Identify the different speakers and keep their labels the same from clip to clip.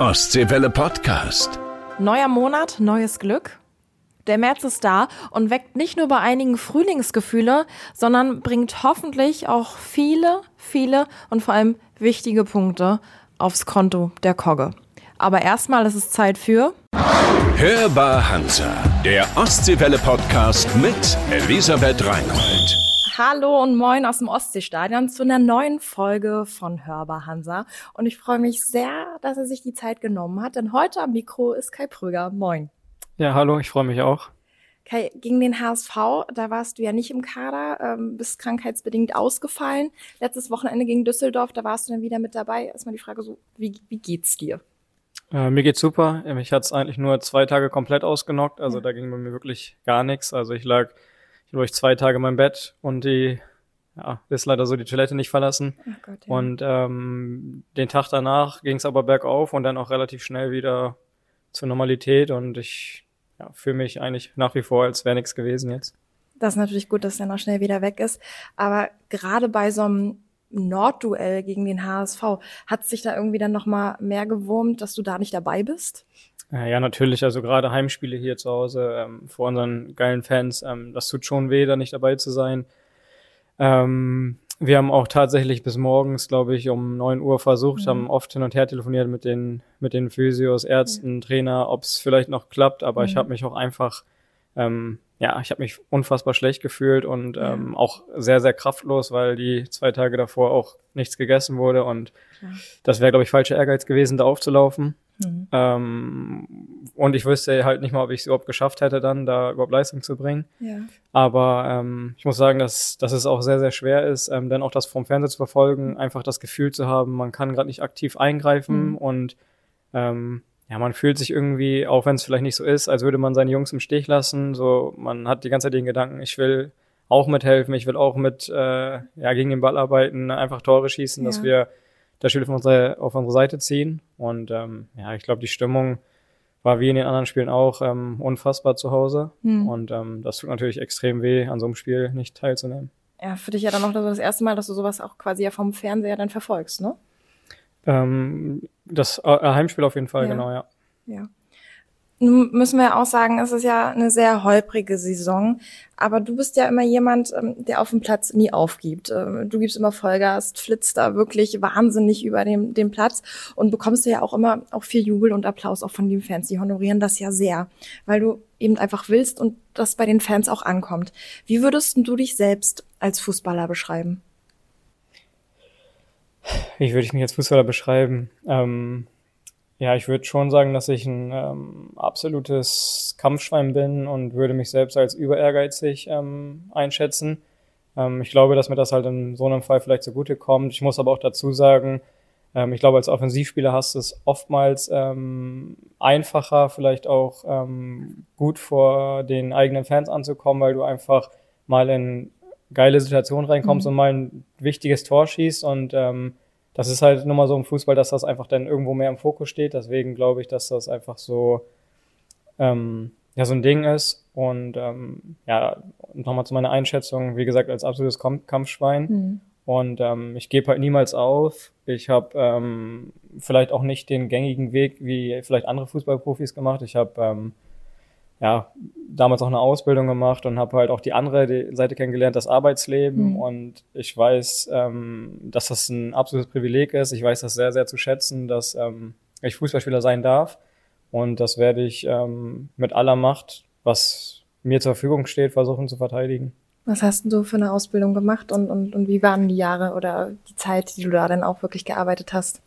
Speaker 1: Ostseewelle Podcast.
Speaker 2: Neuer Monat, neues Glück. Der März ist da und weckt nicht nur bei einigen Frühlingsgefühle, sondern bringt hoffentlich auch viele, viele und vor allem wichtige Punkte aufs Konto der Kogge. Aber erstmal ist es Zeit für
Speaker 1: Hörbar Hansa, der Ostseewelle Podcast mit Elisabeth Reinhold.
Speaker 2: Hallo und moin aus dem Ostseestadion zu einer neuen Folge von Hörbar Hansa. Und ich freue mich sehr, dass er sich die Zeit genommen hat, denn heute am Mikro ist Kai Prüger. Moin.
Speaker 3: Ja, hallo, ich freue mich auch.
Speaker 2: Kai, gegen den HSV, da warst du ja nicht im Kader, ähm, bist krankheitsbedingt ausgefallen. Letztes Wochenende gegen Düsseldorf, da warst du dann wieder mit dabei. Erstmal die Frage so, wie, wie geht's dir?
Speaker 3: Äh, mir geht's super. Mich hat's eigentlich nur zwei Tage komplett ausgenockt. Also ja. da ging bei mir wirklich gar nichts. Also ich lag ich habe zwei Tage in meinem Bett und die ja, ist leider so die Toilette nicht verlassen. Oh Gott, ja. Und ähm, den Tag danach ging es aber bergauf und dann auch relativ schnell wieder zur Normalität und ich ja, fühle mich eigentlich nach wie vor, als wäre nichts gewesen jetzt.
Speaker 2: Das ist natürlich gut, dass er noch schnell wieder weg ist. Aber gerade bei so einem Nordduell gegen den HSV, hat sich da irgendwie dann nochmal mehr gewurmt, dass du da nicht dabei bist?
Speaker 3: Ja, natürlich. Also gerade Heimspiele hier zu Hause ähm, vor unseren geilen Fans, ähm, das tut schon weh, da nicht dabei zu sein. Ähm, wir haben auch tatsächlich bis morgens, glaube ich, um neun Uhr versucht, mhm. haben oft hin und her telefoniert mit den, mit den Physios, Ärzten, ja. Trainer, ob es vielleicht noch klappt, aber mhm. ich habe mich auch einfach, ähm, ja, ich habe mich unfassbar schlecht gefühlt und ähm, auch sehr, sehr kraftlos, weil die zwei Tage davor auch nichts gegessen wurde und das wäre, glaube ich, falscher Ehrgeiz gewesen, da aufzulaufen. Mhm. Ähm, und ich wüsste halt nicht mal, ob ich es überhaupt geschafft hätte, dann da überhaupt Leistung zu bringen. Ja. Aber ähm, ich muss sagen, dass, dass es auch sehr, sehr schwer ist, ähm, dann auch das vom Fernseher zu verfolgen, einfach das Gefühl zu haben, man kann gerade nicht aktiv eingreifen mhm. und ähm, ja, man fühlt sich irgendwie, auch wenn es vielleicht nicht so ist, als würde man seine Jungs im Stich lassen. So, man hat die ganze Zeit den Gedanken, ich will auch mithelfen, ich will auch mit äh, ja, gegen den Ball arbeiten, einfach Tore schießen, ja. dass wir das Spiel auf unsere, auf unsere Seite ziehen. Und ähm, ja, ich glaube, die Stimmung war wie in den anderen Spielen auch ähm, unfassbar zu Hause. Hm. Und ähm, das tut natürlich extrem weh, an so einem Spiel nicht teilzunehmen.
Speaker 2: Ja, für dich ja dann auch das erste Mal, dass du sowas auch quasi ja vom Fernseher dann verfolgst, ne?
Speaker 3: Ähm, das äh, Heimspiel auf jeden Fall, ja. genau, ja.
Speaker 2: Ja. Nun müssen wir auch sagen, es ist ja eine sehr holprige Saison, aber du bist ja immer jemand, ähm, der auf dem Platz nie aufgibt. Ähm, du gibst immer Vollgas, flitzt da wirklich wahnsinnig über den, den Platz und bekommst ja auch immer auch viel Jubel und Applaus auch von den Fans. Die honorieren das ja sehr, weil du eben einfach willst und das bei den Fans auch ankommt. Wie würdest du dich selbst als Fußballer beschreiben?
Speaker 3: Wie würde ich mich als Fußballer beschreiben? Ähm ja, ich würde schon sagen, dass ich ein ähm, absolutes Kampfschwein bin und würde mich selbst als überehrgeizig ähm, einschätzen. Ähm, ich glaube, dass mir das halt in so einem Fall vielleicht zugute kommt. Ich muss aber auch dazu sagen, ähm, ich glaube, als Offensivspieler hast du es oftmals ähm, einfacher, vielleicht auch ähm, gut vor den eigenen Fans anzukommen, weil du einfach mal in geile Situationen reinkommst mhm. und mal ein wichtiges Tor schießt und ähm, das ist halt nur mal so im Fußball, dass das einfach dann irgendwo mehr im Fokus steht. Deswegen glaube ich, dass das einfach so, ähm, ja, so ein Ding ist. Und ähm, ja, nochmal zu meiner Einschätzung, wie gesagt, als absolutes Kampfschwein. Mhm. Und ähm, ich gebe halt niemals auf. Ich habe ähm, vielleicht auch nicht den gängigen Weg wie vielleicht andere Fußballprofis gemacht. Ich habe ähm, ja, damals auch eine Ausbildung gemacht und habe halt auch die andere Seite kennengelernt, das Arbeitsleben. Mhm. Und ich weiß, ähm, dass das ein absolutes Privileg ist. Ich weiß das sehr, sehr zu schätzen, dass ähm, ich Fußballspieler sein darf. Und das werde ich ähm, mit aller Macht, was mir zur Verfügung steht, versuchen zu verteidigen.
Speaker 2: Was hast du für eine Ausbildung gemacht und, und, und wie waren die Jahre oder die Zeit, die du da dann auch wirklich gearbeitet hast?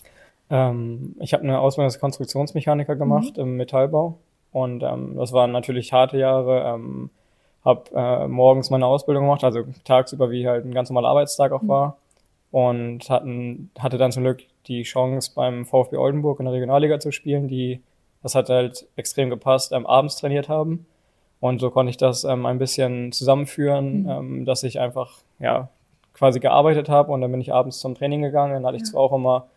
Speaker 3: Ähm, ich habe eine Ausbildung als Konstruktionsmechaniker gemacht mhm. im Metallbau und ähm, das waren natürlich harte Jahre. Ähm, habe äh, morgens meine Ausbildung gemacht, also tagsüber wie halt ein ganz normaler Arbeitstag auch mhm. war. Und hatten, hatte dann zum Glück die Chance beim VfB Oldenburg in der Regionalliga zu spielen, die, das hat halt extrem gepasst, ähm, abends trainiert haben. Und so konnte ich das ähm, ein bisschen zusammenführen, mhm. ähm, dass ich einfach, ja, quasi gearbeitet habe und dann bin ich abends zum Training gegangen. Dann hatte ich zwar auch immer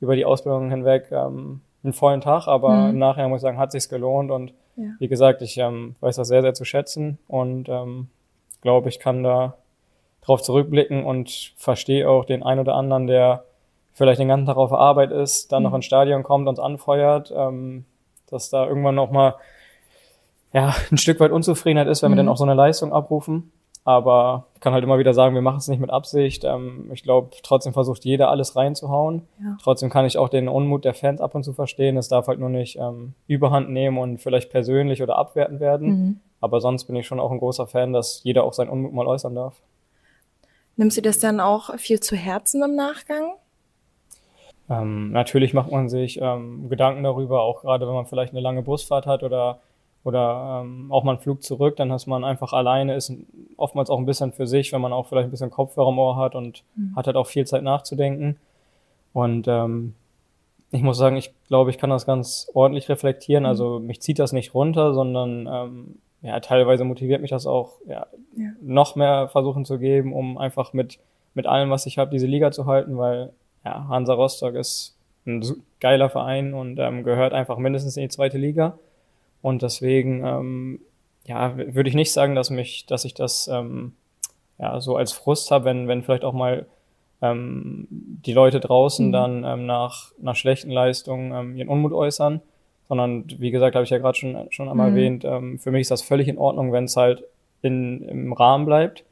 Speaker 3: über die Ausbildung hinweg ähm, einen vollen Tag, aber mhm. im Nachhinein muss ich sagen, hat sich's gelohnt und ja. wie gesagt, ich ähm, weiß das sehr, sehr zu schätzen und ähm, glaube, ich kann da drauf zurückblicken und verstehe auch den einen oder anderen, der vielleicht den ganzen Tag auf der Arbeit ist, dann mhm. noch ins Stadion kommt, uns anfeuert, ähm, dass da irgendwann noch mal ja, ein Stück weit Unzufriedenheit ist, wenn mhm. wir dann auch so eine Leistung abrufen. Aber ich kann halt immer wieder sagen, wir machen es nicht mit Absicht. Ähm, ich glaube, trotzdem versucht jeder alles reinzuhauen. Ja. Trotzdem kann ich auch den Unmut der Fans ab und zu verstehen. Es darf halt nur nicht ähm, überhand nehmen und vielleicht persönlich oder abwerten werden. Mhm. Aber sonst bin ich schon auch ein großer Fan, dass jeder auch seinen Unmut mal äußern darf.
Speaker 2: Nimmst du das dann auch viel zu Herzen im Nachgang?
Speaker 3: Ähm, natürlich macht man sich ähm, Gedanken darüber, auch gerade wenn man vielleicht eine lange Busfahrt hat oder oder ähm, auch mal einen Flug zurück, dann ist man einfach alleine, ist oftmals auch ein bisschen für sich, wenn man auch vielleicht ein bisschen Kopfhörer im Ohr hat und mhm. hat halt auch viel Zeit nachzudenken. Und ähm, ich muss sagen, ich glaube, ich kann das ganz ordentlich reflektieren. Mhm. Also mich zieht das nicht runter, sondern ähm, ja, teilweise motiviert mich das auch, ja, ja. noch mehr versuchen zu geben, um einfach mit, mit allem, was ich habe, diese Liga zu halten, weil ja, Hansa Rostock ist ein geiler Verein und ähm, gehört einfach mindestens in die zweite Liga. Und deswegen, ähm, ja, würde ich nicht sagen, dass mich, dass ich das ähm, ja so als Frust habe, wenn, wenn vielleicht auch mal ähm, die Leute draußen mhm. dann ähm, nach, nach schlechten Leistungen ähm, ihren Unmut äußern. Sondern, wie gesagt, habe ich ja gerade schon, schon einmal mhm. erwähnt, ähm, für mich ist das völlig in Ordnung, wenn es halt in, im Rahmen bleibt.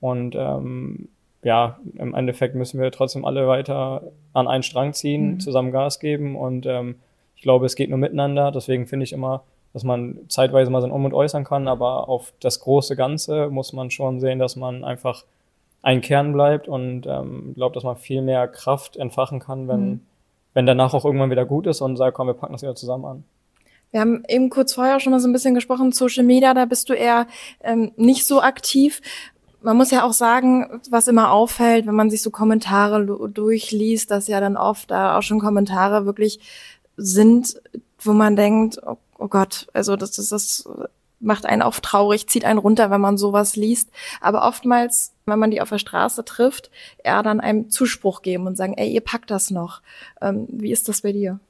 Speaker 3: Und ähm, ja, im Endeffekt müssen wir trotzdem alle weiter an einen Strang ziehen, mhm. zusammen Gas geben und ähm, ich glaube, es geht nur miteinander. Deswegen finde ich immer, dass man zeitweise mal sein Um und äußern kann, aber auf das große Ganze muss man schon sehen, dass man einfach ein Kern bleibt und ähm, glaube, dass man viel mehr Kraft entfachen kann, wenn, mhm. wenn danach auch irgendwann wieder gut ist und sagt, komm, wir packen das wieder zusammen an.
Speaker 2: Wir haben eben kurz vorher schon mal so ein bisschen gesprochen, Social Media, da bist du eher ähm, nicht so aktiv. Man muss ja auch sagen, was immer auffällt, wenn man sich so Kommentare durchliest, dass ja dann oft da auch schon Kommentare wirklich sind, wo man denkt, oh oh Gott, also das, das, das macht einen auch traurig, zieht einen runter, wenn man sowas liest. Aber oftmals, wenn man die auf der Straße trifft, eher dann einem Zuspruch geben und sagen, ey, ihr packt das noch. Ähm, wie ist das bei dir?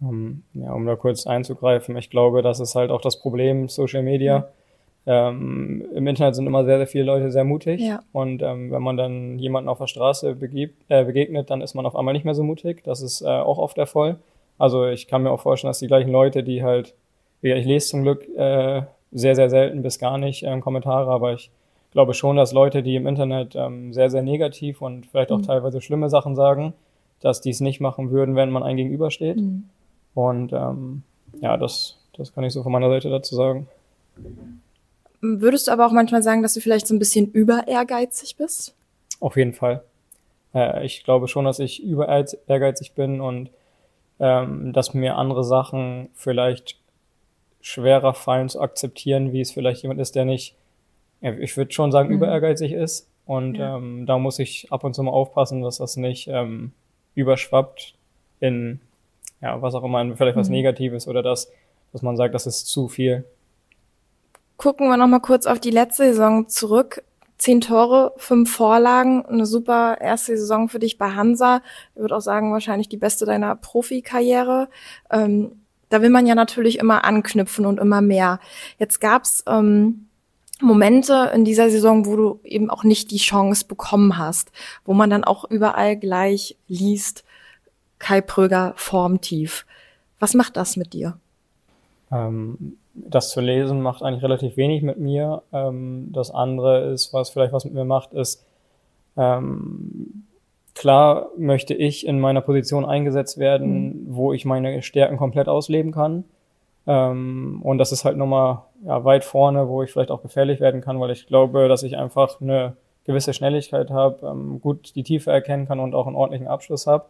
Speaker 3: Um, ja, um da kurz einzugreifen, ich glaube, das ist halt auch das Problem Social Media. Mhm. Ähm, Im Internet sind immer sehr, sehr viele Leute sehr mutig. Ja. Und ähm, wenn man dann jemanden auf der Straße begibt, äh, begegnet, dann ist man auf einmal nicht mehr so mutig. Das ist äh, auch oft der Fall. Also ich kann mir auch vorstellen, dass die gleichen Leute, die halt, ja, ich lese zum Glück äh, sehr, sehr selten bis gar nicht ähm, Kommentare, aber ich glaube schon, dass Leute, die im Internet ähm, sehr, sehr negativ und vielleicht auch mhm. teilweise schlimme Sachen sagen, dass die es nicht machen würden, wenn man ein Gegenübersteht. Mhm. Und ähm, ja, das, das kann ich so von meiner Seite dazu sagen.
Speaker 2: Würdest du aber auch manchmal sagen, dass du vielleicht so ein bisschen über ehrgeizig bist?
Speaker 3: Auf jeden Fall. Äh, ich glaube schon, dass ich über ehrgeizig bin und ähm, dass mir andere Sachen vielleicht schwerer fallen zu akzeptieren, wie es vielleicht jemand ist, der nicht, ich würde schon sagen, mhm. über ehrgeizig ist. Und ja. ähm, da muss ich ab und zu mal aufpassen, dass das nicht ähm, überschwappt in, ja, was auch immer, vielleicht was mhm. Negatives oder das, dass man sagt, das ist zu viel.
Speaker 2: Gucken wir nochmal kurz auf die letzte Saison zurück. Zehn Tore, fünf Vorlagen, eine super erste Saison für dich bei Hansa. Ich würde auch sagen, wahrscheinlich die beste deiner Profikarriere. Ähm, da will man ja natürlich immer anknüpfen und immer mehr. Jetzt gab's ähm, Momente in dieser Saison, wo du eben auch nicht die Chance bekommen hast, wo man dann auch überall gleich liest, Kai Pröger formtief. Was macht das mit dir?
Speaker 3: Ähm, das zu lesen macht eigentlich relativ wenig mit mir. Ähm, das andere ist, was vielleicht was mit mir macht, ist, ähm, klar möchte ich in meiner Position eingesetzt werden, mhm. wo ich meine Stärken komplett ausleben kann. Ähm, und das ist halt nochmal ja, weit vorne, wo ich vielleicht auch gefährlich werden kann, weil ich glaube, dass ich einfach eine gewisse Schnelligkeit habe, ähm, gut die Tiefe erkennen kann und auch einen ordentlichen Abschluss habe.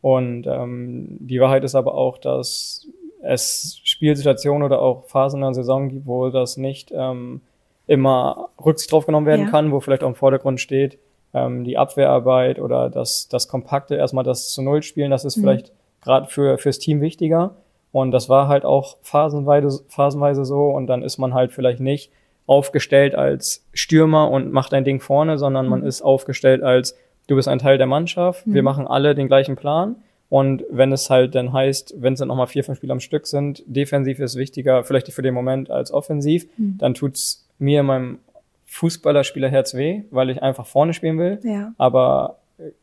Speaker 3: Und ähm, die Wahrheit ist aber auch, dass es Spielsituationen oder auch Phasen in der Saison gibt, wo das nicht ähm, immer Rücksicht drauf genommen werden ja. kann, wo vielleicht auch im Vordergrund steht, ähm, die Abwehrarbeit oder das, das Kompakte, erstmal das zu Null spielen, das ist mhm. vielleicht gerade für, fürs Team wichtiger. Und das war halt auch phasenweise, phasenweise so und dann ist man halt vielleicht nicht aufgestellt als Stürmer und macht ein Ding vorne, sondern mhm. man ist aufgestellt als du bist ein Teil der Mannschaft, mhm. wir machen alle den gleichen Plan und wenn es halt dann heißt, wenn es dann nochmal vier, fünf Spiele am Stück sind, defensiv ist wichtiger, vielleicht für den Moment als offensiv, mhm. dann tut's mir, meinem Fußballerspielerherz weh, weil ich einfach vorne spielen will. Ja. Aber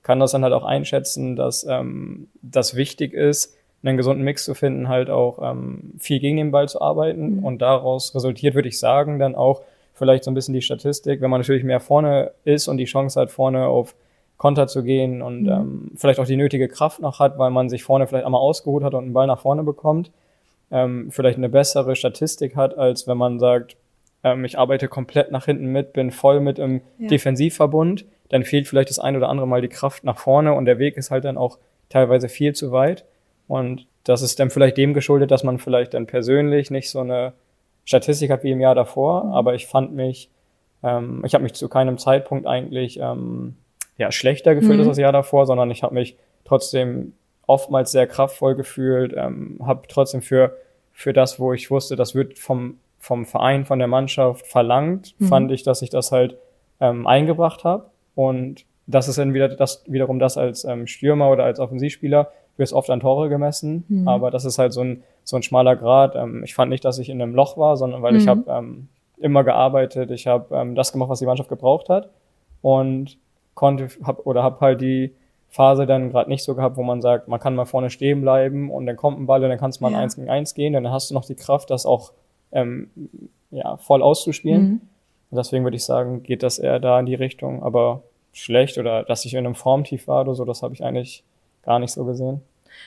Speaker 3: kann das dann halt auch einschätzen, dass ähm, das wichtig ist, einen gesunden Mix zu finden, halt auch ähm, viel gegen den Ball zu arbeiten. Mhm. Und daraus resultiert, würde ich sagen, dann auch vielleicht so ein bisschen die Statistik, wenn man natürlich mehr vorne ist und die Chance hat, vorne auf Konter zu gehen und mhm. ähm, vielleicht auch die nötige Kraft noch hat, weil man sich vorne vielleicht einmal ausgeruht hat und einen Ball nach vorne bekommt, ähm, vielleicht eine bessere Statistik hat, als wenn man sagt, ähm, ich arbeite komplett nach hinten mit, bin voll mit im ja. Defensivverbund, dann fehlt vielleicht das ein oder andere Mal die Kraft nach vorne und der Weg ist halt dann auch teilweise viel zu weit. Und das ist dann vielleicht dem geschuldet, dass man vielleicht dann persönlich nicht so eine Statistik hat wie im Jahr davor, mhm. aber ich fand mich, ähm, ich habe mich zu keinem Zeitpunkt eigentlich ähm, ja, schlechter gefühlt mhm. als das Jahr davor, sondern ich habe mich trotzdem oftmals sehr kraftvoll gefühlt, ähm, habe trotzdem für, für das, wo ich wusste, das wird vom, vom Verein, von der Mannschaft verlangt, mhm. fand ich, dass ich das halt ähm, eingebracht habe. Und das ist dann wieder das, wiederum das als ähm, Stürmer oder als Offensivspieler, du wirst oft an Tore gemessen, mhm. aber das ist halt so ein, so ein schmaler Grad. Ähm, ich fand nicht, dass ich in einem Loch war, sondern weil mhm. ich habe ähm, immer gearbeitet, ich habe ähm, das gemacht, was die Mannschaft gebraucht hat und konnte hab, oder habe halt die Phase dann gerade nicht so gehabt, wo man sagt, man kann mal vorne stehen bleiben und dann kommt ein Ball und dann kannst du mal ja. ein 1 gegen 1 gehen, dann hast du noch die Kraft, das auch ähm, ja, voll auszuspielen. Mhm. Und deswegen würde ich sagen, geht das eher da in die Richtung, aber schlecht oder dass ich in einem Formtief war oder so, das habe ich eigentlich gar nicht so gesehen.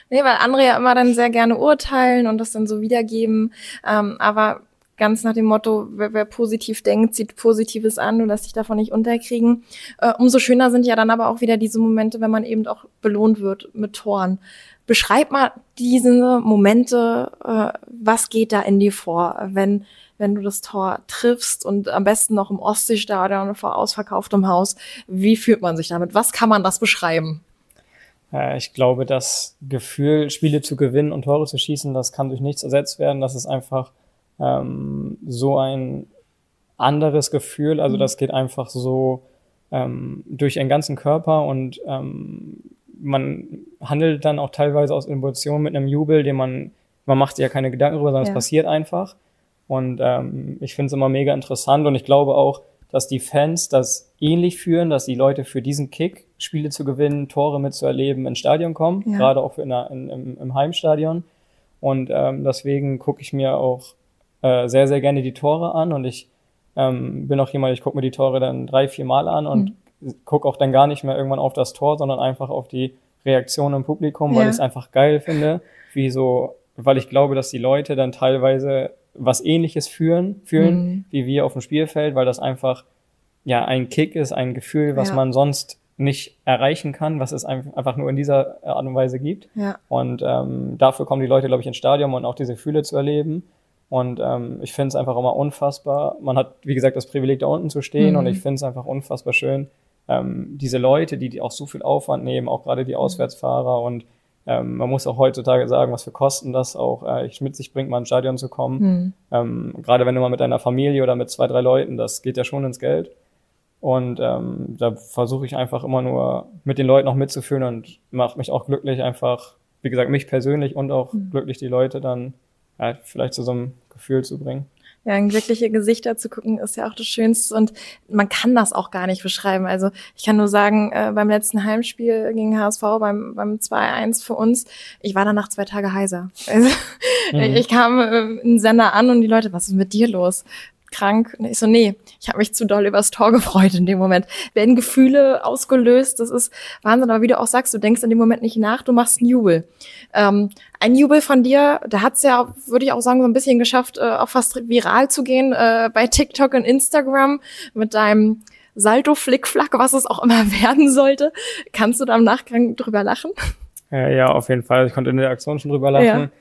Speaker 2: Nee, weil andere ja immer dann sehr gerne urteilen und das dann so wiedergeben. Ähm, aber ganz nach dem Motto, wer, wer positiv denkt, zieht Positives an und lässt sich davon nicht unterkriegen. Äh, umso schöner sind ja dann aber auch wieder diese Momente, wenn man eben auch belohnt wird mit Toren. Beschreib mal diese Momente, äh, was geht da in dir vor, wenn wenn du das Tor triffst und am besten noch im Ostseestadion vor ausverkauftem Haus. Wie fühlt man sich damit? Was kann man das beschreiben?
Speaker 3: Äh, ich glaube, das Gefühl, Spiele zu gewinnen und Tore zu schießen, das kann durch nichts ersetzt werden. Das ist einfach ähm, so ein anderes Gefühl. Also mhm. das geht einfach so ähm, durch den ganzen Körper und ähm, man handelt dann auch teilweise aus Emotionen mit einem Jubel, den man, man macht sich ja keine Gedanken darüber, sondern ja. es passiert einfach. Und ähm, ich finde es immer mega interessant und ich glaube auch, dass die Fans das ähnlich führen, dass die Leute für diesen Kick, Spiele zu gewinnen, Tore mitzuerleben, ins Stadion kommen, ja. gerade auch in der, in, im, im Heimstadion. Und ähm, deswegen gucke ich mir auch äh, sehr, sehr gerne die Tore an und ich ähm, bin auch jemand, ich gucke mir die Tore dann drei, vier Mal an und mhm. gucke auch dann gar nicht mehr irgendwann auf das Tor, sondern einfach auf die Reaktion im Publikum, weil ja. ich es einfach geil finde, wie so, weil ich glaube, dass die Leute dann teilweise was ähnliches fühlen, fühlen, mhm. wie wir auf dem Spielfeld, weil das einfach ja ein Kick ist, ein Gefühl, was ja. man sonst nicht erreichen kann, was es einfach nur in dieser Art und Weise gibt. Ja. Und ähm, dafür kommen die Leute, glaube ich, ins Stadion und auch diese Gefühle zu erleben. Und ähm, ich finde es einfach immer unfassbar. Man hat, wie gesagt, das Privileg, da unten zu stehen mhm. und ich finde es einfach unfassbar schön, ähm, diese Leute, die, die auch so viel Aufwand nehmen, auch gerade die. Auswärtsfahrer und ähm, man muss auch heutzutage sagen, was für Kosten das auch äh, mit sich bringt, mal ins Stadion zu kommen. Mhm. Ähm, gerade wenn du mal mit deiner Familie oder mit zwei, drei Leuten, das geht ja schon ins Geld. Und ähm, da versuche ich einfach immer nur mit den Leuten auch mitzuführen und macht mich auch glücklich, einfach, wie gesagt, mich persönlich und auch mhm. glücklich die Leute dann ja, vielleicht zu so einem Gefühl zu bringen.
Speaker 2: Ja, in glückliche Gesichter zu gucken, ist ja auch das Schönste und man kann das auch gar nicht beschreiben. Also ich kann nur sagen, äh, beim letzten Heimspiel gegen HSV, beim, beim 2-1 für uns, ich war danach zwei Tage heiser. Also, mhm. Ich kam äh, in Sender an und die Leute, was ist mit dir los? Krank. Und ich so, nee, ich habe mich zu doll übers Tor gefreut in dem Moment. Werden Gefühle ausgelöst, das ist Wahnsinn. Aber wie du auch sagst, du denkst in dem Moment nicht nach, du machst einen Jubel. Ähm, ein Jubel von dir, da hat's ja, würde ich auch sagen, so ein bisschen geschafft, äh, auch fast viral zu gehen äh, bei TikTok und Instagram mit deinem Salto Flickflack, was es auch immer werden sollte. Kannst du da im Nachgang drüber lachen?
Speaker 3: Ja, ja, auf jeden Fall. Ich konnte in der Aktion schon drüber lachen.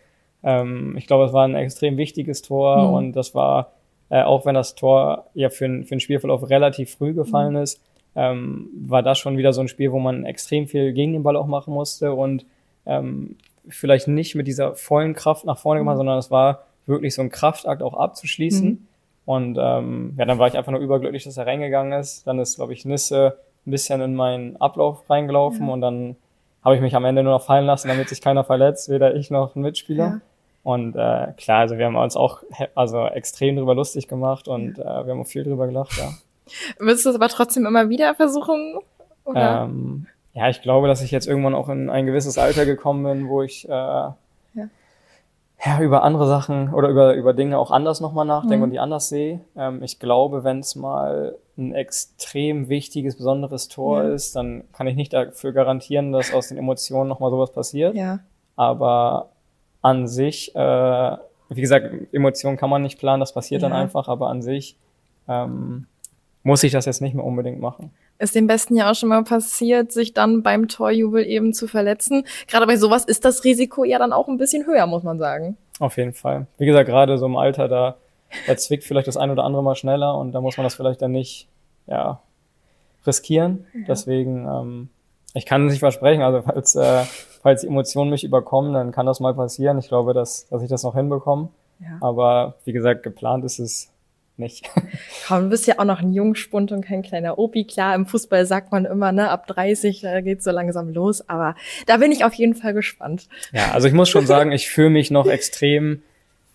Speaker 3: Ja. Ähm, ich glaube, es war ein extrem wichtiges Tor mhm. und das war äh, auch wenn das Tor ja für, ein, für den Spielverlauf relativ früh gefallen mhm. ist, ähm, war das schon wieder so ein Spiel, wo man extrem viel gegen den Ball auch machen musste und ähm, vielleicht nicht mit dieser vollen Kraft nach vorne gemacht, mhm. sondern es war wirklich so ein Kraftakt auch abzuschließen. Mhm. Und ähm, ja, dann war ich einfach nur überglücklich, dass er reingegangen ist. Dann ist, glaube ich, Nisse ein bisschen in meinen Ablauf reingelaufen mhm. und dann habe ich mich am Ende nur noch fallen lassen, damit sich keiner verletzt, weder ich noch ein Mitspieler. Ja. Und äh, klar, also wir haben uns auch also extrem drüber lustig gemacht und äh, wir haben auch viel drüber gelacht, ja.
Speaker 2: Willst du es aber trotzdem immer wieder versuchen?
Speaker 3: Oder? Ähm, ja, ich glaube, dass ich jetzt irgendwann auch in ein gewisses Alter gekommen bin, wo ich äh, ja. ja über andere Sachen oder über, über Dinge auch anders nochmal nachdenke mhm. und die anders sehe. Ähm, ich glaube, wenn es mal ein extrem wichtiges, besonderes Tor ja. ist, dann kann ich nicht dafür garantieren, dass aus den Emotionen nochmal sowas passiert.
Speaker 2: Ja.
Speaker 3: Aber an sich, äh, wie gesagt, Emotionen kann man nicht planen, das passiert ja. dann einfach, aber an sich ähm, muss ich das jetzt nicht mehr unbedingt machen.
Speaker 2: Ist dem Besten ja auch schon mal passiert, sich dann beim Torjubel eben zu verletzen. Gerade bei sowas ist das Risiko ja dann auch ein bisschen höher, muss man sagen.
Speaker 3: Auf jeden Fall. Wie gesagt, gerade so im Alter, da, da zwickt vielleicht das ein oder andere mal schneller und da muss man das vielleicht dann nicht, ja, riskieren. Ja. Deswegen, ähm, ich kann es nicht versprechen, also falls, äh, falls die Emotionen mich überkommen, dann kann das mal passieren. Ich glaube, dass, dass ich das noch hinbekomme. Ja. Aber wie gesagt, geplant ist es nicht.
Speaker 2: Komm, du bist ja auch noch ein Jungspund und kein kleiner Opi. Klar, im Fußball sagt man immer, ne, ab 30 da geht's so langsam los, aber da bin ich auf jeden Fall gespannt.
Speaker 3: Ja, also ich muss schon sagen, ich fühle mich noch extrem,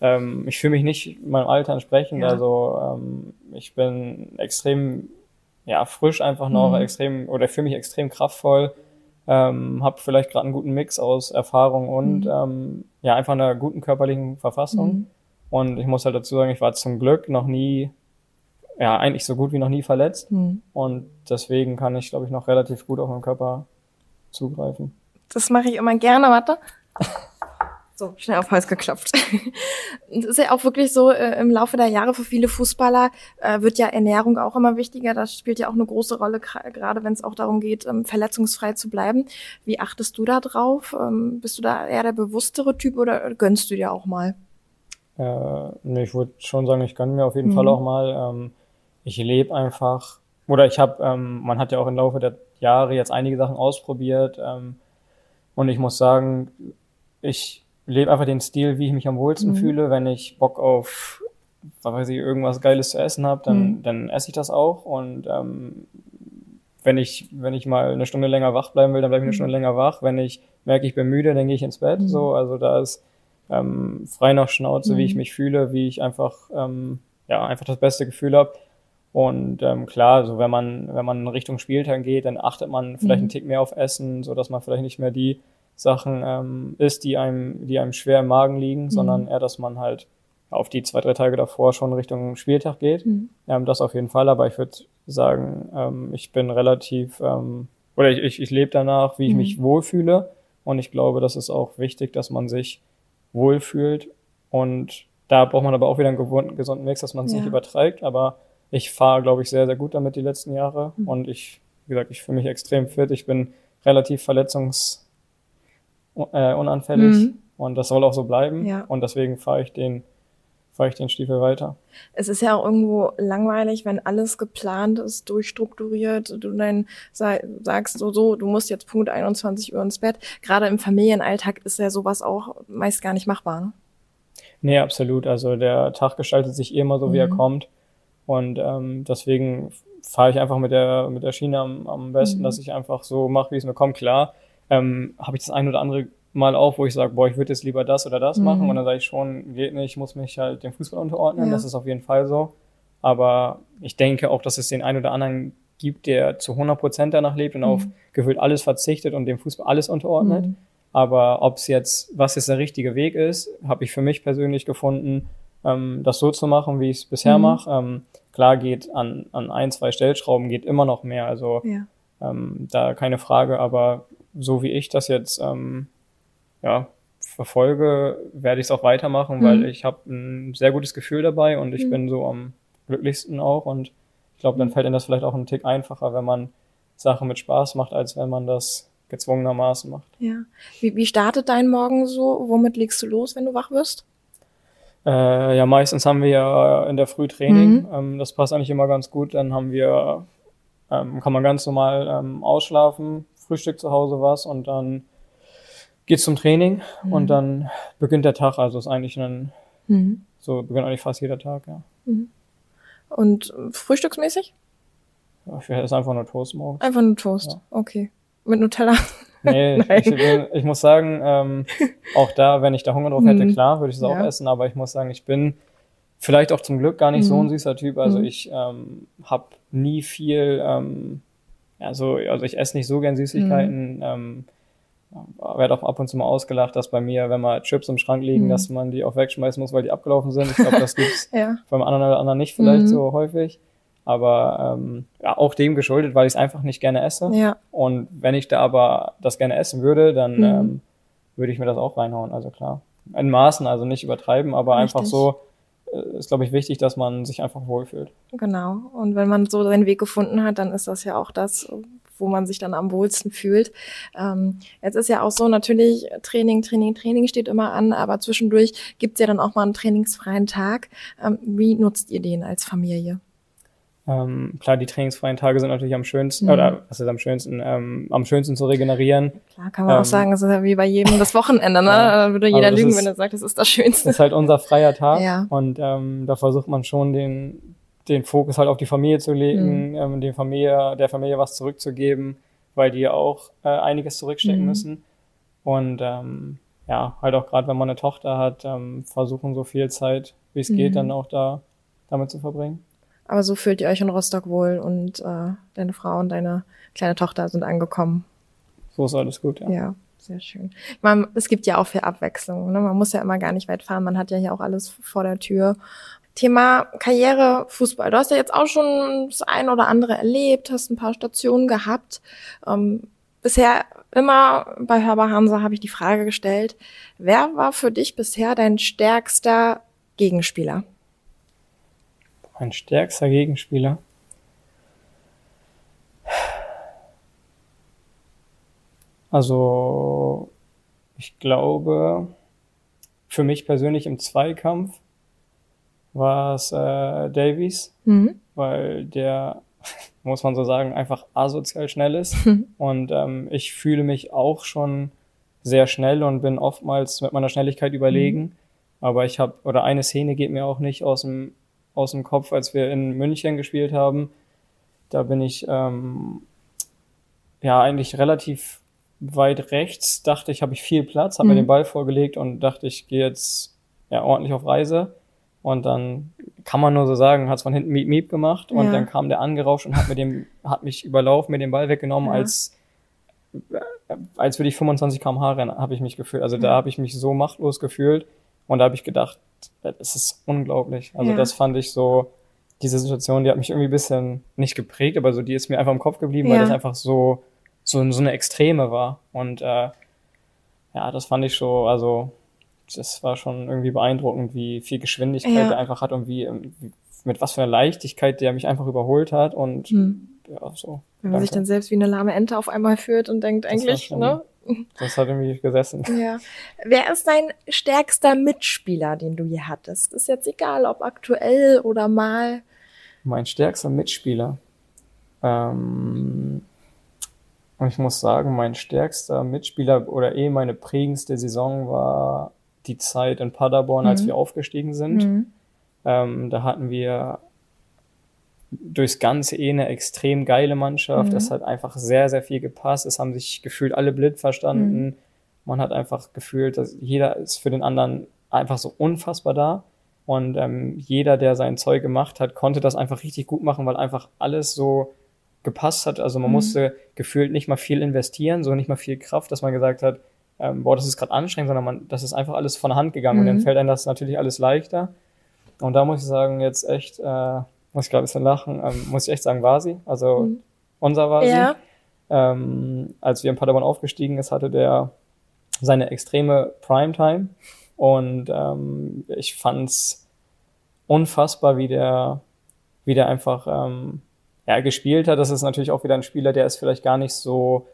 Speaker 3: ähm, ich fühle mich nicht meinem Alter entsprechend. Ja. Also ähm, ich bin extrem ja, frisch einfach noch, mhm. extrem oder fühle mich extrem kraftvoll. Ähm, habe vielleicht gerade einen guten Mix aus Erfahrung und mhm. ähm, ja einfach einer guten körperlichen Verfassung. Mhm. Und ich muss halt dazu sagen, ich war zum Glück noch nie, ja, eigentlich so gut wie noch nie verletzt. Mhm. Und deswegen kann ich, glaube ich, noch relativ gut auf meinen Körper zugreifen.
Speaker 2: Das mache ich immer gerne, warte. So, schnell auf Holz geklopft. Das ist ja auch wirklich so, äh, im Laufe der Jahre für viele Fußballer äh, wird ja Ernährung auch immer wichtiger. Das spielt ja auch eine große Rolle, gerade wenn es auch darum geht, ähm, verletzungsfrei zu bleiben. Wie achtest du da drauf? Ähm, bist du da eher der bewusstere Typ oder gönnst du dir auch mal?
Speaker 3: Äh, nee, ich würde schon sagen, ich gönne mir auf jeden mhm. Fall auch mal. Ähm, ich lebe einfach, oder ich habe, ähm, man hat ja auch im Laufe der Jahre jetzt einige Sachen ausprobiert. Ähm, und ich muss sagen, ich lebe einfach den Stil, wie ich mich am wohlsten mhm. fühle. Wenn ich Bock auf, was weiß ich, irgendwas Geiles zu essen habe, dann, mhm. dann esse ich das auch. Und ähm, wenn ich, wenn ich mal eine Stunde länger wach bleiben will, dann bleibe ich eine mhm. Stunde länger wach. Wenn ich merke, ich bin müde, dann gehe ich ins Bett. Mhm. So, also da ist ähm, frei nach Schnauze, mhm. wie ich mhm. mich fühle, wie ich einfach, ähm, ja, einfach das beste Gefühl habe. Und ähm, klar, so wenn man, wenn man in Richtung Spieltag geht, dann achtet man vielleicht mhm. einen Tick mehr auf Essen, so dass man vielleicht nicht mehr die Sachen ähm, isst, die einem, die einem schwer im Magen liegen, mhm. sondern eher, dass man halt auf die zwei, drei Tage davor schon Richtung Spieltag geht. Mhm. Ähm, das auf jeden Fall, aber ich würde sagen, ähm, ich bin relativ, ähm, oder ich, ich, ich lebe danach, wie ich mhm. mich wohlfühle. Und ich glaube, das ist auch wichtig, dass man sich wohlfühlt. Und da braucht man aber auch wieder einen gesunden Mix, dass man es ja. nicht überträgt. Aber ich fahre, glaube ich, sehr, sehr gut damit die letzten Jahre. Mhm. Und ich, wie gesagt, ich fühle mich extrem fit. Ich bin relativ verletzungsunanfällig. Äh, mhm. Und das soll auch so bleiben. Ja. Und deswegen fahre ich den fahre ich den Stiefel weiter.
Speaker 2: Es ist ja auch irgendwo langweilig, wenn alles geplant ist, durchstrukturiert, du dann sagst so, so, du musst jetzt Punkt 21 Uhr ins Bett. Gerade im Familienalltag ist ja sowas auch meist gar nicht machbar. Ne?
Speaker 3: Nee, absolut. Also der Tag gestaltet sich eh immer so, wie er mhm. kommt. Und ähm, deswegen fahre ich einfach mit der, mit der Schiene am, am besten, mhm. dass ich einfach so mache, wie es mir kommt. Klar, ähm, habe ich das ein oder andere mal auf, wo ich sage, boah, ich würde jetzt lieber das oder das mhm. machen. Und dann sage ich schon, geht nicht, ich muss mich halt dem Fußball unterordnen. Ja. Das ist auf jeden Fall so. Aber ich denke auch, dass es den einen oder anderen gibt, der zu 100 Prozent danach lebt und mhm. auf gefühlt alles verzichtet und dem Fußball alles unterordnet. Mhm. Aber ob es jetzt, was jetzt der richtige Weg ist, habe ich für mich persönlich gefunden, ähm, das so zu machen, wie ich es bisher mhm. mache. Ähm, klar geht an, an ein, zwei Stellschrauben geht immer noch mehr. Also ja. ähm, da keine Frage, aber so wie ich das jetzt ähm, ja, verfolge, werde ich es auch weitermachen, mhm. weil ich habe ein sehr gutes Gefühl dabei und ich mhm. bin so am glücklichsten auch und ich glaube, dann fällt Ihnen das vielleicht auch ein Tick einfacher, wenn man Sachen mit Spaß macht, als wenn man das gezwungenermaßen macht.
Speaker 2: Ja. Wie, wie startet dein Morgen so? Womit legst du los, wenn du wach wirst?
Speaker 3: Äh, ja, meistens haben wir ja in der Früh Training. Mhm. Ähm, das passt eigentlich immer ganz gut. Dann haben wir, ähm, kann man ganz normal ähm, ausschlafen, Frühstück zu Hause was und dann geht's zum Training mhm. und dann beginnt der Tag. Also ist eigentlich ein, mhm. so beginnt eigentlich fast jeder Tag, ja. Mhm.
Speaker 2: Und frühstücksmäßig?
Speaker 3: Ja, ich ist einfach nur Toast morgens.
Speaker 2: Einfach nur Toast, ja. okay. Mit Nutella?
Speaker 3: Nee, ich, ich, ich, muss sagen, ähm, auch da, wenn ich da Hunger drauf hätte, mhm. klar, würde ich es auch ja. essen, aber ich muss sagen, ich bin vielleicht auch zum Glück gar nicht so ein mhm. süßer Typ. Also mhm. ich ähm, habe nie viel ähm, ja, so, also ich esse nicht so gern Süßigkeiten. Mhm. Ähm, werde auch ab und zu mal ausgelacht, dass bei mir, wenn mal Chips im Schrank liegen, mhm. dass man die auch wegschmeißen muss, weil die abgelaufen sind. Ich glaube, das gibt's ja. beim anderen oder anderen nicht vielleicht mhm. so häufig. Aber ähm, ja, auch dem geschuldet, weil ich es einfach nicht gerne esse. Ja. Und wenn ich da aber das gerne essen würde, dann mhm. ähm, würde ich mir das auch reinhauen. Also klar. In Maßen, also nicht übertreiben, aber Richtig. einfach so, äh, ist, glaube ich, wichtig, dass man sich einfach wohlfühlt.
Speaker 2: Genau. Und wenn man so seinen Weg gefunden hat, dann ist das ja auch das, wo man sich dann am wohlsten fühlt. Ähm, jetzt ist ja auch so, natürlich Training, Training, Training steht immer an, aber zwischendurch gibt's ja dann auch mal einen trainingsfreien Tag. Ähm, wie nutzt ihr den als Familie?
Speaker 3: Ähm, klar, die trainingsfreien Tage sind natürlich am schönsten, mhm. oder was ist am schönsten, ähm, am schönsten zu regenerieren.
Speaker 2: Klar, kann man ähm, auch sagen, es ist ja wie bei jedem das Wochenende, ne? Ja, da würde jeder lügen, ist, wenn er sagt, es ist das Schönste.
Speaker 3: Das ist halt unser freier Tag ja. und ähm, da versucht man schon den, den Fokus halt auf die Familie zu legen, mhm. ähm, den Familie, der Familie was zurückzugeben, weil die ja auch äh, einiges zurückstecken mhm. müssen. Und ähm, ja, halt auch gerade wenn man eine Tochter hat, ähm, versuchen so viel Zeit, wie es geht, mhm. dann auch da damit zu verbringen.
Speaker 2: Aber so fühlt ihr euch in Rostock wohl und äh, deine Frau und deine kleine Tochter sind angekommen.
Speaker 3: So ist alles gut, ja.
Speaker 2: Ja, sehr schön. Ich meine, es gibt ja auch viel Abwechslung. Ne? Man muss ja immer gar nicht weit fahren. Man hat ja hier auch alles vor der Tür. Thema Karriere, Fußball. Du hast ja jetzt auch schon das ein oder andere erlebt, hast ein paar Stationen gehabt. Ähm, bisher immer bei Hörbar Hansa habe ich die Frage gestellt, wer war für dich bisher dein stärkster Gegenspieler?
Speaker 3: Mein stärkster Gegenspieler. Also, ich glaube, für mich persönlich im Zweikampf war es äh, Davies, mhm. weil der, muss man so sagen, einfach asozial schnell ist. Mhm. Und ähm, ich fühle mich auch schon sehr schnell und bin oftmals mit meiner Schnelligkeit überlegen. Mhm. Aber ich habe, oder eine Szene geht mir auch nicht aus dem aus dem Kopf, als wir in München gespielt haben. Da bin ich ähm, ja eigentlich relativ weit rechts, dachte ich, habe ich viel Platz, habe mhm. mir den Ball vorgelegt und dachte, ich gehe jetzt ja ordentlich auf Reise. Und dann kann man nur so sagen, hat es von hinten Miep Miep gemacht und ja. dann kam der angerauscht und hat mir den, hat mich überlaufen, mir den Ball weggenommen, ja. als als würde ich 25 km/h rennen, habe ich mich gefühlt. Also da habe ich mich so machtlos gefühlt und da habe ich gedacht, das ist unglaublich. Also ja. das fand ich so, diese Situation, die hat mich irgendwie ein bisschen nicht geprägt, aber so, die ist mir einfach im Kopf geblieben, ja. weil das einfach so, so, so eine Extreme war. Und äh, ja, das fand ich so, also das war schon irgendwie beeindruckend, wie viel Geschwindigkeit ja. der einfach hat und wie, wie, mit was für einer Leichtigkeit der mich einfach überholt hat und hm. ja, so.
Speaker 2: Wenn man danke. sich dann selbst wie eine lahme Ente auf einmal führt und denkt, eigentlich, schon, ne?
Speaker 3: Das hat irgendwie gesessen.
Speaker 2: Ja. Wer ist dein stärkster Mitspieler, den du hier hattest? Ist jetzt egal, ob aktuell oder mal.
Speaker 3: Mein stärkster Mitspieler. Ähm, ich muss sagen, mein stärkster Mitspieler oder eh meine prägendste Saison war die Zeit in Paderborn, mhm. als wir aufgestiegen sind. Mhm. Ähm, da hatten wir durchs Ganze eh eine extrem geile Mannschaft. Mhm. Es hat einfach sehr, sehr viel gepasst. Es haben sich gefühlt alle blind verstanden. Mhm. Man hat einfach gefühlt, dass jeder ist für den anderen einfach so unfassbar da. Und ähm, jeder, der sein Zeug gemacht hat, konnte das einfach richtig gut machen, weil einfach alles so gepasst hat. Also man mhm. musste gefühlt nicht mal viel investieren, so nicht mal viel Kraft, dass man gesagt hat, ähm, boah, das ist gerade anstrengend, sondern man, das ist einfach alles von der Hand gegangen. Und dann mhm. fällt einem das natürlich alles leichter. Und da muss ich sagen, jetzt echt äh, muss ich gerade ein bisschen lachen, ähm, muss ich echt sagen, war sie. Also mhm. unser war Ja. Ähm, als wir in Paderborn aufgestiegen ist, hatte der seine extreme Primetime und ähm, ich fand's unfassbar, wie der, wie der einfach ähm, ja, gespielt hat. Das ist natürlich auch wieder ein Spieler, der ist vielleicht gar nicht so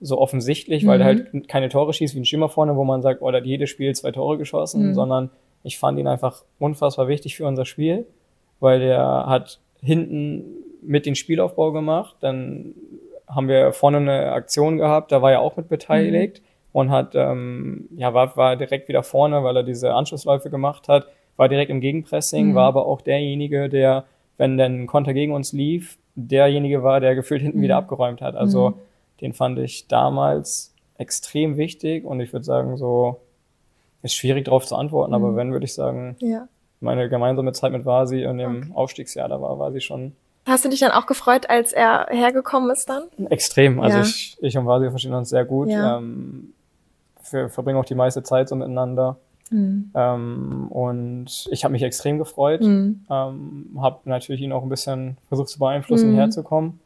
Speaker 3: so offensichtlich, weil mhm. halt keine Tore schießt wie ein Schimmer vorne, wo man sagt, oh, der hat jedes Spiel zwei Tore geschossen, mhm. sondern ich fand ihn einfach unfassbar wichtig für unser Spiel weil der hat hinten mit den Spielaufbau gemacht. Dann haben wir vorne eine Aktion gehabt, da war er auch mit beteiligt mhm. und hat, ähm, ja, war, war direkt wieder vorne, weil er diese Anschlussläufe gemacht hat, war direkt im Gegenpressing, mhm. war aber auch derjenige, der, wenn dann Konter gegen uns lief, derjenige war, der gefühlt hinten mhm. wieder abgeräumt hat. Also mhm. den fand ich damals extrem wichtig und ich würde sagen, so ist schwierig darauf zu antworten, aber mhm. wenn, würde ich sagen, ja meine gemeinsame Zeit mit Vasi und dem okay. Aufstiegsjahr, da war Vasi schon
Speaker 2: Hast du dich dann auch gefreut, als er hergekommen ist dann?
Speaker 3: Extrem. Also
Speaker 2: Ja.
Speaker 3: ich, ich und Vasio verstehen uns sehr gut.
Speaker 2: Ja.
Speaker 3: Ähm, wir verbringen auch die meiste Zeit so miteinander.
Speaker 2: Mhm.
Speaker 3: Ähm, und ich habe mich extrem gefreut.
Speaker 2: Mhm.
Speaker 3: Ähm, habe natürlich ihn auch ein bisschen versucht zu beeinflussen,
Speaker 2: Mhm.
Speaker 3: herzukommen.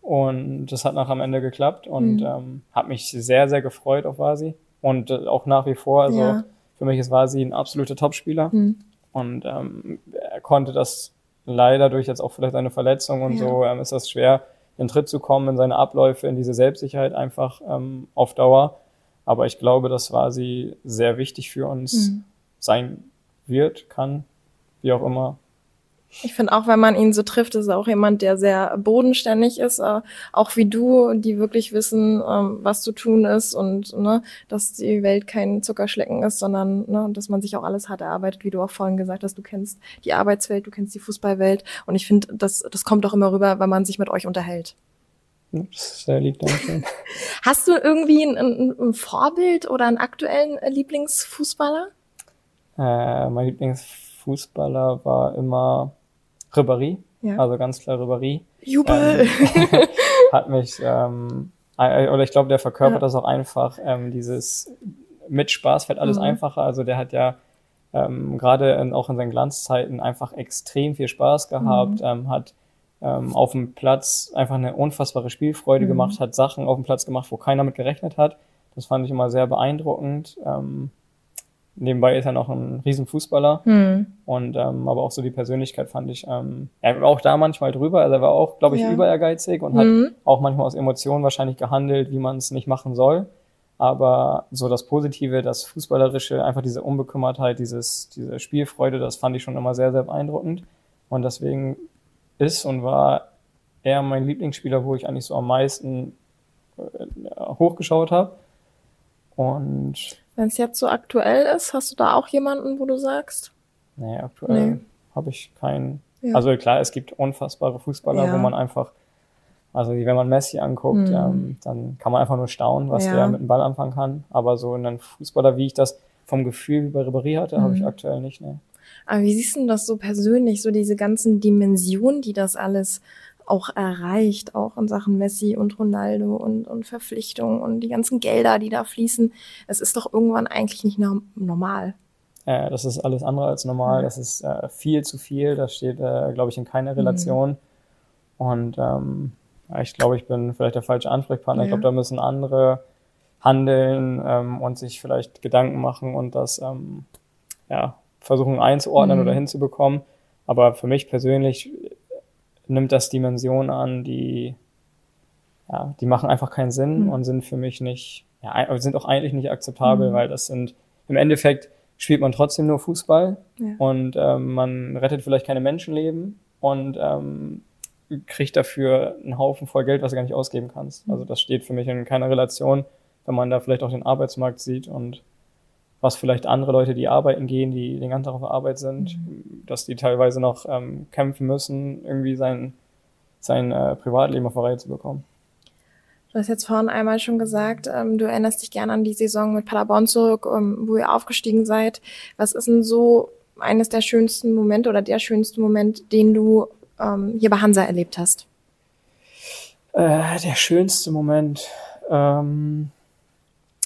Speaker 3: Und das hat nach am Ende geklappt und
Speaker 2: Mhm.
Speaker 3: ähm, habe mich sehr, sehr gefreut auf Vasi. Und äh, auch nach wie vor, also
Speaker 2: Ja.
Speaker 3: für mich ist Vasi ein absoluter Topspieler.
Speaker 2: Mhm.
Speaker 3: Und ähm, er konnte das leider durch jetzt auch vielleicht eine Verletzung und
Speaker 2: Ja.
Speaker 3: so, ähm, ist das schwer, in den Tritt zu kommen, in seine Abläufe, in diese Selbstsicherheit einfach ähm, auf Dauer. Aber ich glaube, das war sie sehr wichtig für uns
Speaker 2: Mhm.
Speaker 3: sein wird, kann, wie auch immer.
Speaker 2: Ich finde auch, wenn man ihn so trifft, ist er auch jemand, der sehr bodenständig ist, äh, auch wie du, die wirklich wissen, ähm, was zu tun ist und ne, dass die Welt kein Zuckerschlecken ist, sondern ne, dass man sich auch alles hart erarbeitet, wie du auch vorhin gesagt hast, du kennst die Arbeitswelt, du kennst die Fußballwelt und ich finde, das, das kommt auch immer rüber, wenn man sich mit euch unterhält.
Speaker 3: Das ist sehr lieb, Dankeschön.
Speaker 2: Hast du irgendwie ein, ein, ein Vorbild oder einen aktuellen äh, Lieblingsfußballer?
Speaker 3: äh, mein Lieblingsfußballer war immer Ribéry,
Speaker 2: Ja.
Speaker 3: also ganz klar Ribéry.
Speaker 2: Jubel!
Speaker 3: hat mich, ähm, äh, oder ich glaube, der verkörpert
Speaker 2: Ja.
Speaker 3: das auch einfach, ähm, dieses mit Spaß fällt alles
Speaker 2: Mhm.
Speaker 3: einfacher. Also der hat ja ähm, gerade auch in seinen Glanzzeiten einfach extrem viel Spaß gehabt,
Speaker 2: Mhm.
Speaker 3: ähm, hat ähm, auf dem Platz einfach eine unfassbare Spielfreude
Speaker 2: Mhm.
Speaker 3: gemacht, hat Sachen auf dem Platz gemacht, wo keiner mit gerechnet hat. Das fand ich immer sehr beeindruckend. Ähm, nebenbei ist er noch ein Riesenfußballer.
Speaker 2: hm.
Speaker 3: Und ähm, aber auch so die Persönlichkeit fand ich, ähm, er war auch da manchmal drüber, also er war auch, glaube ich,
Speaker 2: Ja.
Speaker 3: über ehrgeizig und
Speaker 2: Mhm.
Speaker 3: hat auch manchmal aus Emotionen wahrscheinlich gehandelt, wie man es nicht machen soll. Aber so das Positive, das Fußballerische, einfach diese Unbekümmertheit, dieses, diese Spielfreude, das fand ich schon immer sehr, sehr beeindruckend. Und deswegen ist und war er mein Lieblingsspieler, wo ich eigentlich so am meisten äh, hochgeschaut habe. Und
Speaker 2: Wenn es jetzt so aktuell ist, hast du da auch jemanden, wo du sagst?
Speaker 3: Nee, aktuell
Speaker 2: Nee.
Speaker 3: habe ich keinen.
Speaker 2: Ja.
Speaker 3: Also klar, es gibt unfassbare Fußballer,
Speaker 2: Ja.
Speaker 3: wo man einfach, also wenn man Messi anguckt,
Speaker 2: Mhm.
Speaker 3: ähm, dann kann man einfach nur staunen, was
Speaker 2: Ja.
Speaker 3: der mit dem Ball anfangen kann. Aber so einen Fußballer, wie ich das vom Gefühl wie bei Ribéry hatte, habe ich
Speaker 2: Mhm.
Speaker 3: aktuell nicht. Ne.
Speaker 2: Aber wie siehst du das so persönlich, so diese ganzen Dimensionen, die das alles auch erreicht, auch in Sachen Messi und Ronaldo und, und Verpflichtungen und die ganzen Gelder, die da fließen. Es ist doch irgendwann eigentlich nicht norm- normal.
Speaker 3: Äh, das ist alles andere als normal.
Speaker 2: Mhm.
Speaker 3: Das ist äh, viel zu viel. Das steht, äh, glaube ich, in keiner Relation. Und ähm, ich glaube, ich bin vielleicht der falsche Ansprechpartner. Ich
Speaker 2: Ja.
Speaker 3: glaube, da müssen andere handeln ähm, und sich vielleicht Gedanken machen und das ähm, ja, versuchen einzuordnen
Speaker 2: Mhm.
Speaker 3: oder hinzubekommen. Aber für mich persönlich nimmt das Dimensionen an, die ja, die machen einfach keinen Sinn
Speaker 2: Mhm.
Speaker 3: und sind für mich nicht, ja, sind auch eigentlich nicht akzeptabel,
Speaker 2: Mhm.
Speaker 3: weil das sind im Endeffekt spielt man trotzdem nur Fußball
Speaker 2: Ja.
Speaker 3: und ähm, man rettet vielleicht keine Menschenleben und ähm, kriegt dafür einen Haufen voll Geld, was du gar nicht ausgeben kannst.
Speaker 2: Mhm.
Speaker 3: Also das steht für mich in keiner Relation, wenn man da vielleicht auch den Arbeitsmarkt sieht und was vielleicht andere Leute, die arbeiten gehen, die den ganzen Tag auf Arbeit sind,
Speaker 2: Mhm.
Speaker 3: dass die teilweise noch ähm, kämpfen müssen, irgendwie sein, sein äh, Privatleben auf der Reihe zu bekommen.
Speaker 2: Du hast jetzt vorhin einmal schon gesagt, ähm, du erinnerst dich gerne an die Saison mit Paderborn zurück, ähm, wo ihr aufgestiegen seid. Was ist denn so eines der schönsten Momente oder der schönste Moment, den du ähm, hier bei Hansa erlebt hast?
Speaker 3: Äh, der schönste Moment. Ähm,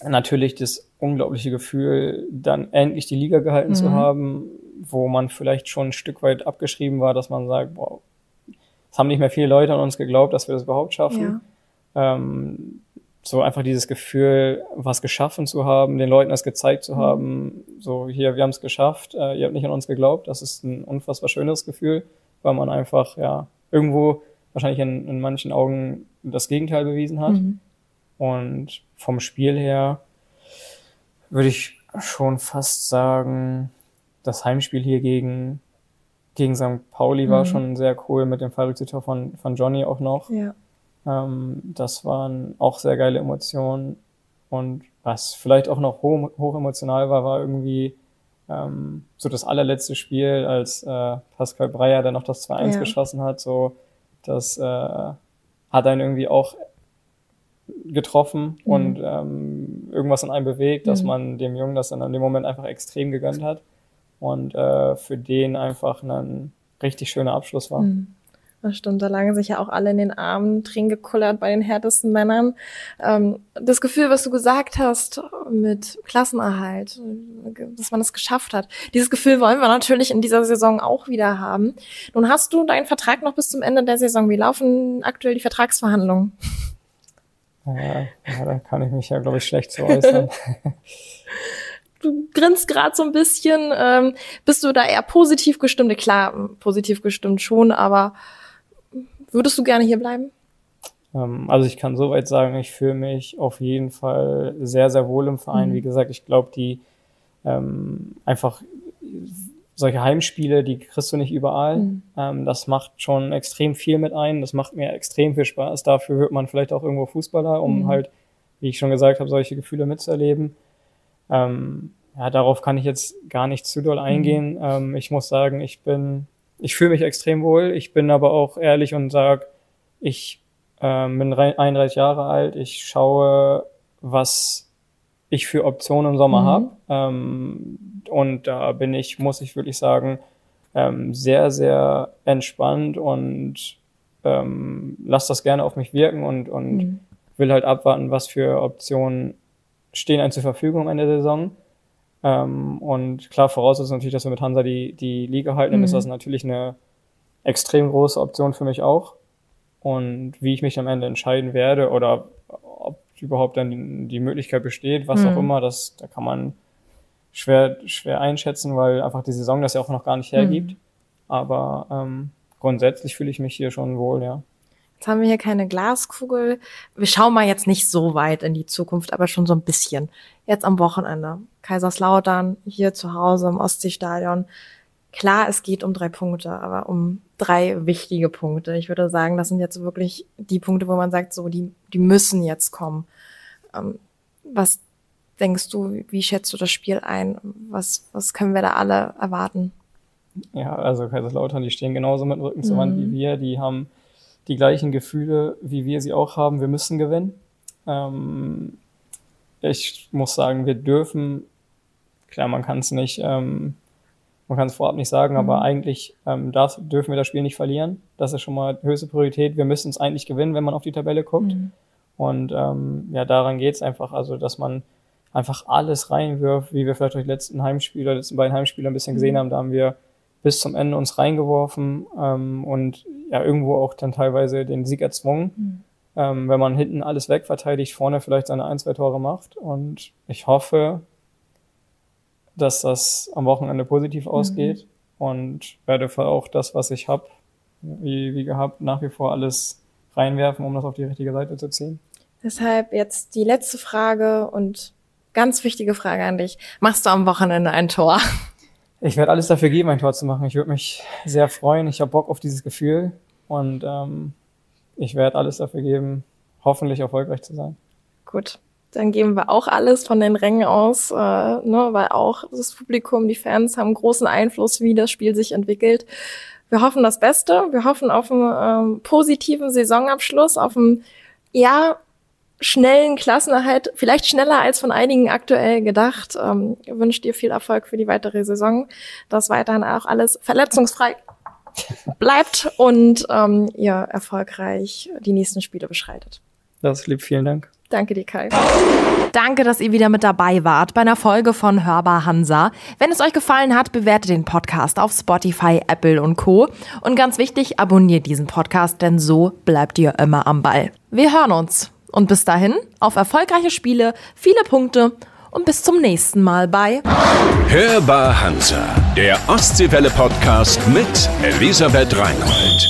Speaker 3: natürlich das unglaubliche Gefühl, dann endlich die Liga gehalten zu
Speaker 2: Mhm.
Speaker 3: haben, wo man vielleicht schon ein Stück weit abgeschrieben war, dass man sagt, boah, es haben nicht mehr viele Leute an uns geglaubt, dass wir das überhaupt schaffen. Ähm, so einfach dieses Gefühl, was geschaffen zu haben, den Leuten das gezeigt zu
Speaker 2: Mhm.
Speaker 3: haben, so hier, wir haben es geschafft, äh, ihr habt nicht an uns geglaubt, das ist ein unfassbar schönes Gefühl, weil man einfach, ja, irgendwo wahrscheinlich in, in manchen Augen das Gegenteil bewiesen hat.
Speaker 2: Mhm.
Speaker 3: Und vom Spiel her würde ich schon fast sagen, das Heimspiel hier gegen, gegen St. Pauli war
Speaker 2: Mhm.
Speaker 3: schon sehr cool mit dem Fallrückzieher von, von Johnny auch noch.
Speaker 2: Ja.
Speaker 3: Ähm, das waren auch sehr geile Emotionen. Und was vielleicht auch noch hoch, hoch emotional war, war irgendwie ähm, so das allerletzte Spiel, als äh, Pascal Breyer dann noch das 2-1
Speaker 2: Ja.
Speaker 3: geschossen hat. So, das äh, hat einen irgendwie auch getroffen
Speaker 2: Mhm.
Speaker 3: und ähm, irgendwas in einem bewegt, dass
Speaker 2: Mhm.
Speaker 3: man dem Jungen das dann in dem Moment einfach extrem gegönnt hat und äh, für den einfach ein richtig schöner Abschluss war.
Speaker 2: Mhm. Das stimmt, da lagen sich ja auch alle in den Armen, Tränen gekullert bei den härtesten Männern. Ähm, das Gefühl, was du gesagt hast mit Klassenerhalt, dass man es geschafft hat, dieses Gefühl wollen wir natürlich in dieser Saison auch wieder haben. Nun hast du deinen Vertrag noch bis zum Ende der Saison. Wie laufen aktuell die Vertragsverhandlungen?
Speaker 3: Ja, ja da kann ich mich ja, glaube ich, schlecht zu äußern.
Speaker 2: du grinst gerade so ein bisschen. Ähm, bist du da eher positiv gestimmt? Klar, positiv gestimmt schon, aber würdest du gerne hier bleiben?
Speaker 3: Ähm, also ich kann soweit sagen, ich fühle mich auf jeden Fall sehr, sehr wohl im Verein. Mhm. Wie gesagt, ich glaube, die ähm, einfach solche Heimspiele, die kriegst du nicht überall. Mhm. Ähm, das macht schon extrem viel mit ein. Das macht mir extrem viel Spaß. Dafür wird man vielleicht auch irgendwo Fußballer, um mhm. halt, wie ich schon gesagt habe, solche Gefühle mitzuerleben. Ähm, ja, darauf kann ich jetzt gar nicht zu doll eingehen. Mhm. Ähm, ich muss sagen, ich bin, ich fühle mich extrem wohl. Ich bin aber auch ehrlich und sage, ich ähm, bin 31 Jahre alt. Ich schaue, was ich für Optionen im Sommer mhm. habe. Ähm, und da bin ich, muss ich wirklich sagen, ähm, sehr, sehr entspannt und ähm, lass das gerne auf mich wirken und, und mhm. will halt abwarten, was für Optionen stehen einem zur Verfügung am Ende der Saison. Ähm, und klar, voraussetzung natürlich, dass wir mit Hansa die, die Liga halten, dann ist mhm. das natürlich eine extrem große Option für mich auch. Und wie ich mich am Ende entscheiden werde oder ob überhaupt dann die Möglichkeit besteht, was mhm. auch immer, das, da kann man schwer, schwer einschätzen, weil einfach die Saison das ja auch noch gar nicht hergibt. Mhm. Aber ähm, grundsätzlich fühle ich mich hier schon wohl, ja.
Speaker 2: Jetzt haben wir hier keine Glaskugel. Wir schauen mal jetzt nicht so weit in die Zukunft, aber schon so ein bisschen. Jetzt am Wochenende. Kaiserslautern, hier zu Hause im Ostseestadion. Klar, es geht um drei Punkte, aber um drei wichtige Punkte. Ich würde sagen, das sind jetzt wirklich die Punkte, wo man sagt, so, die, die müssen jetzt kommen. Ähm, was denkst du, wie schätzt du das Spiel ein? Was, was können wir da alle erwarten?
Speaker 3: Ja, also Kaiserslautern, die stehen genauso mit dem Rücken zur Wand wie mhm. wir. Die haben die gleichen Gefühle, wie wir sie auch haben. Wir müssen gewinnen. Ähm, ich muss sagen, wir dürfen, klar, man kann es nicht, ähm, man kann es vorab nicht sagen, mhm. aber eigentlich ähm, darf, dürfen wir das Spiel nicht verlieren. Das ist schon mal höchste Priorität. Wir müssen es eigentlich gewinnen, wenn man auf die Tabelle guckt. Mhm. Und ähm, ja, daran geht's einfach, also dass man einfach alles reinwirft, wie wir vielleicht durch die letzten Heimspiele, letzten beiden Heimspiele ein bisschen gesehen mhm. haben. Da haben wir bis zum Ende uns reingeworfen ähm, und ja irgendwo auch dann teilweise den Sieg erzwungen. Mhm. Ähm, wenn man hinten alles wegverteidigt, vorne vielleicht seine ein, zwei Tore macht. Und ich hoffe, dass das am Wochenende positiv mhm. ausgeht und werde auch das, was ich habe, wie, wie gehabt, nach wie vor alles reinwerfen, um das auf die richtige Seite zu ziehen.
Speaker 2: Deshalb jetzt die letzte Frage und ganz wichtige Frage an dich. Machst du am Wochenende ein Tor?
Speaker 3: Ich werde alles dafür geben, ein Tor zu machen. Ich würde mich sehr freuen. Ich habe Bock auf dieses Gefühl und ähm, ich werde alles dafür geben, hoffentlich erfolgreich zu sein.
Speaker 2: Gut, dann geben wir auch alles von den Rängen aus, äh, ne, weil auch das Publikum, die Fans haben großen Einfluss, wie das Spiel sich entwickelt. Wir hoffen das Beste. Wir hoffen auf einen ähm, positiven Saisonabschluss, auf einen ja schnellen Klassenerhalt, vielleicht schneller als von einigen aktuell gedacht. Ähm, wünsche dir viel Erfolg für die weitere Saison, dass weiterhin auch alles verletzungsfrei bleibt und ähm, ihr erfolgreich die nächsten Spiele beschreitet.
Speaker 3: Das ist lieb, vielen Dank.
Speaker 2: Danke dir, Kai.
Speaker 4: Danke, dass ihr wieder mit dabei wart bei einer Folge von Hörbar Hansa. Wenn es euch gefallen hat, bewertet den Podcast auf Spotify, Apple und Co. Und ganz wichtig, abonniert diesen Podcast, denn so bleibt ihr immer am Ball. Wir hören uns. Und bis dahin auf erfolgreiche Spiele, viele Punkte und bis zum nächsten Mal bei
Speaker 1: Hörbar Hansa, der Ostseewelle Podcast mit Elisabeth Reinhold.